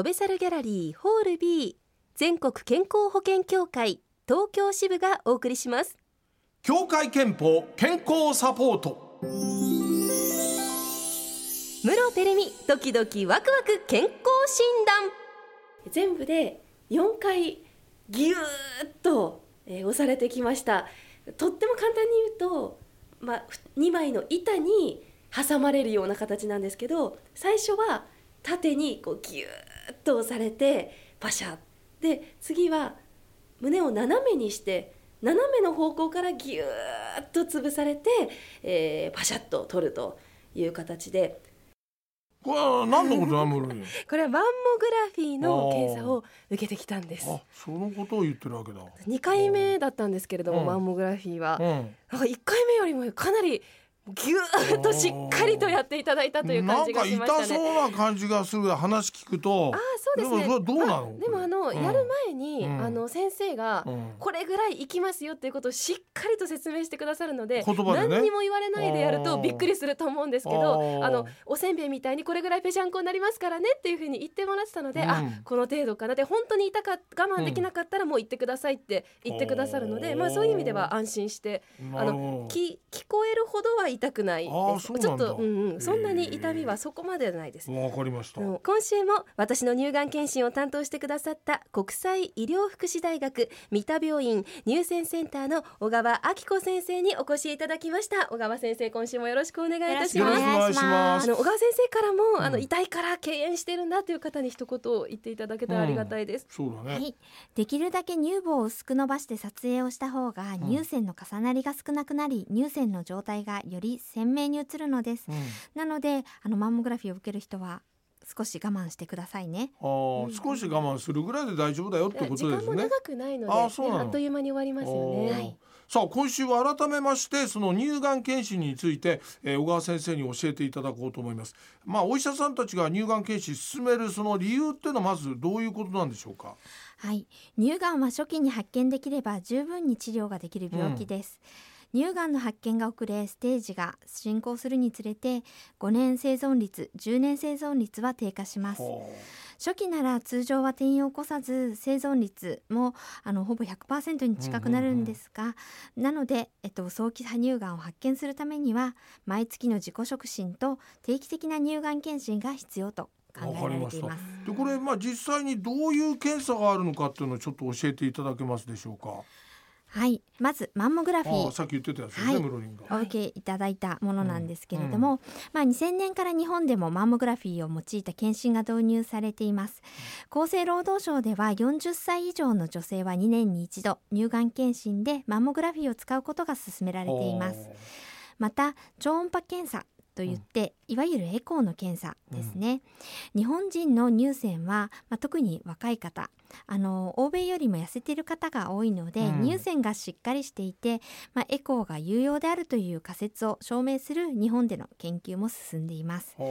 飛べ猿ギャラリーホール B 全国健康保険協会東京支部がお送りします。協会憲法健康サポート。室テレミドキドキワクワク健康診断。全部で4回ギューッと、えー押されてきました。とっても簡単に言うと、まあ、2枚の板に挟まれるような形なんですけど最初は縦にこうギューッと押されてパシャで次は胸を斜めにして斜めの方向からギューッと潰されて、えーパシャッと取るという形で。これは何のことだムロに？これはマンモグラフィーの検査を受けてきたんです。あそのことを言ってるわけだ。2回目だったんですけれども、うん。マンモグラフィーは、うん。なんか1回目よりもかなりギューッとしっかりとやっていただいたという感じがしましたね。なんか痛そうな感じがする話聞くと。ああそうですね。でもどうなの？あでもあの、うん。やる前に、うん。あの先生が、うん。これぐらいいきますよっていうことをしっかりと説明してくださるので言葉でね。何にも言われないでやるとびっくりすると思うんですけあどー。あのおせんべいみたいにこれぐらいぺしゃんこになりますからねっていうふうに言ってもらってたので、うん。あこの程度かな。で本当に痛か我慢できなかったらもう言ってくださいって言ってくださるので、まあ、そういう意味では安心してあのき聞こえるほどは痛くないです。あーそうなんだ。ちょっと、うんうん、そんなに痛みはそこまではないです。わかりました。今週も私の乳がん検診を担当してくださった国際医療福祉大学三田病院乳腺センターの小川明子先生にお越しいただきました。小川先生今週もよろしくお願いいたします。よろしくお願いします。あの小川先生からも、うん。あの痛いから敬遠してるんだという方に一言言っていただけたらありがたいです、そうだね。はい、できるだけ乳房を薄く伸ばして撮影をした方が乳腺の重なりが少なくなり、乳腺の状態がより鮮明に映るのです。うん。なのであのマンモグラフィーを受ける人は少し我慢してくださいね。あー少し我慢するぐらいで大丈夫だよってこと時間もですね。長くないのであねあっという間に終わりますよね。さあ今週は改めましてその乳がん検診について、えー小川先生に教えていただこうと思います。まあお医者さんたちが乳がん検診進めるその理由っていうのはまずどういうことなんでしょうか？はい。乳がんは初期に発見できれば十分に治療ができる病気です、乳がんの発見が遅れステージが進行するにつれて5年生存率10年生存率は低下します。は初期なら通常は転移を起こさず生存率もあのほぼ100%に近くなるんですが、なので、えっと、早期乳がんを発見するためには毎月の自己触診と定期的な乳がん検診が必要とあ考えられています。でこれまあ実際にどういう検査があるのかっていうのをちょっと教えていただけますでしょうか？はい、まずマンモグラフィー。さっき言ってたやつですね、はい。ムロリンが。お受けいただいたものなんですけれども、まあ、2000年から日本でもマンモグラフィーを用いた検診が導入されています。厚生労働省では40歳以上の女性は2年に一度乳がん検診でマンモグラフィーを使うことが勧められています。また超音波検査といって、いわゆるエコーの検査ですね、日本人の乳腺は、まあ、特に若い方あの欧米よりも痩せている方が多いので、うん。乳腺がしっかりしていて、まあ、エコーが有用であるという仮説を証明する日本での研究も進んでいます。は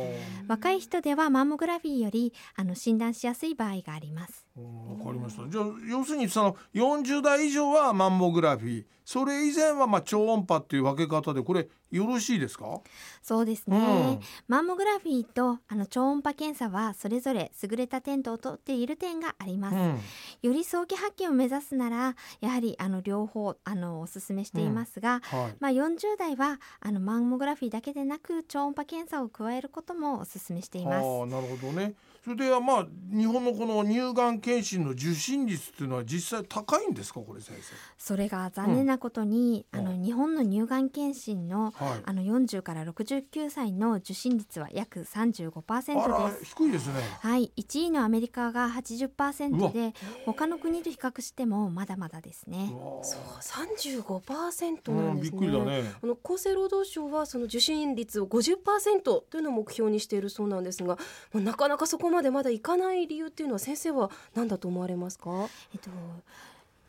若い人ではマンモグラフィーよりあの診断しやすい場合があります。わかりました。じゃあ要するにその40代以上はマンモグラフィー。それ以前はまあ超音波っていう分け方でこれよろしいですか？そうですね、うんマンモグラフィーとあの超音波検査はそれぞれ優れた点と劣っている点があります、うんより早期発見を目指すならやはりあの両方あのお勧めしていますが、はいまあ、40代はあのマンモグラフィーだけでなく超音波検査を加えることもお勧めしています。なるほどね。それではまあ日本のこの乳がん検診の受診率っていうのは実際高いんですかこれ先それが残念なことに、うんあの日本の乳がん検診の生。はい。あの40から69歳の受診率は約35%あらです。低いですね。はい、1位のアメリカがうわ80%で他の国と比較してもまだまだですね。うわそう35%うんびっなんですねくりだね。あの厚生労働省はその受診率を50%というのを目標にしているそうなんですが、まあなかなかそこまでまだいかない理由っていうのは先生は何だと思われますか？えっと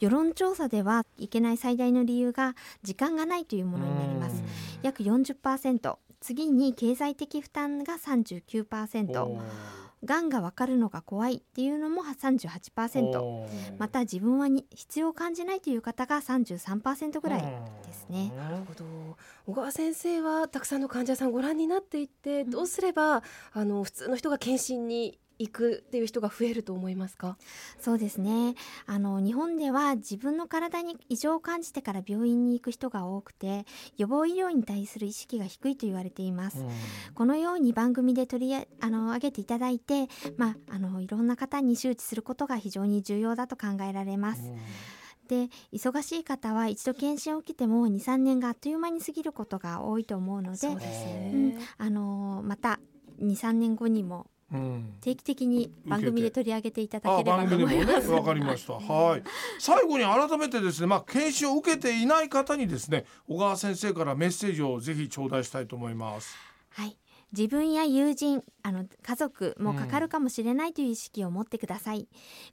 世論調査ではいけない最大の理由が時間がないというものになります。約40%次に経済的負担が39%おー。がんが分かるのが怖いっていうのも38%おー。また自分はに必要を感じないという方が33%ぐらいですね。なるほど。小川先生はたくさんの患者さんご覧になっていってどうすればあの普通の人が検診に行くっていう人が増えると思いますか？そうですね。あの日本では自分の体に異常を感じてから病院に行く人が多くて予防医療に対する意識が低いと言われています、うん、このように番組で取りあの上げていただいて、まあ、あのいろんな方に周知することが非常に重要だと考えられます、うん。で忙しい方は一度検診を受けても23年があっという間に過ぎることが多いと思うので、ね。うん、あのまた23年後にも定期的に番組で取り上げていただければと思います。わ、ね、かりました。はい。最後に改めてですね、まあ検診を受けていない方にですね、小川先生からメッセージをぜひ頂戴したいと思います。はい。自分や友人あの家族もかかるかもしれないという意識を持ってください、うん、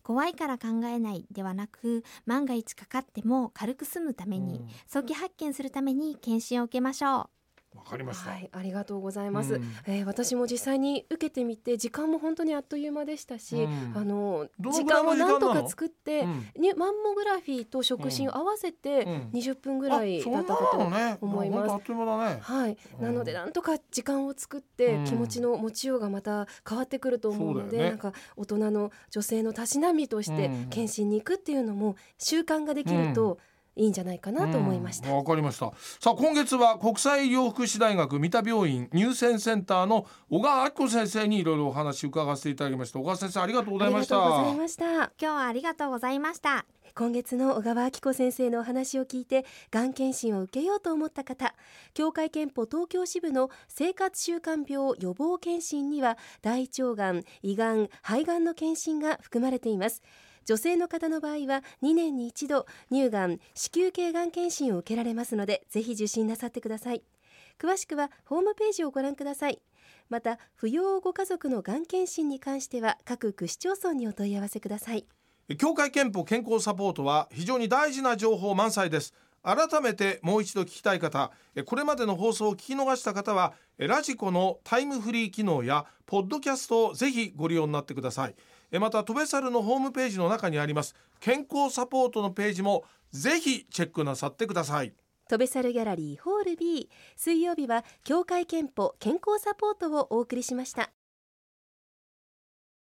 怖いから考えないではなく万が一かかっても軽く済むために、うん、早期発見するために検診を受けましょうわかりました、はい、ありがとうございます、うん、えー、私も実際に受けてみて時間も本当にあっという間でしたし、うん、あの時間をなんとか作って、うん、マンモグラフィーと触診を合わせて20分ぐらいだったかと思います。ね、はい、なのでなんとか時間を作って気持ちの持ちようがまた変わってくると思うので、ね、なんか大人の女性のたしなみとして検診に行くっていうのも習慣ができると、いいんじゃないかなと思いました。わ、かりました。さあ今月は国際医療福祉大学三田病院入選センターの小川明子先生にいろいろお話伺わせていただきました。小川先生ありがとうございました。今日はありがとうございました。今月の小川明子先生のお話を聞いてがん検診を受けようと思った方協会憲法東京支部の生活習慣病予防検診には大腸がん胃がん肺がんの検診が含まれています女性の方の場合は2年に一度乳がん子宮頸がん検診を受けられますのでぜひ受診なさってください。詳しくはホームページをご覧ください。また扶養ご家族のがん検診に関しては各区市町村にお問い合わせください。協会憲法健康サポートは非常に大事な情報満載です。改めてもう一度聞きたい方これまでの放送を聞き逃した方はラジコのタイムフリー機能やポッドキャストをぜひご利用になってください。またトベサルのホームページの中にあります。健康サポートのページもぜひチェックなさってください。飛べサルギャラリーホール B 水曜日は協会憲法健康サポートをお送りしました。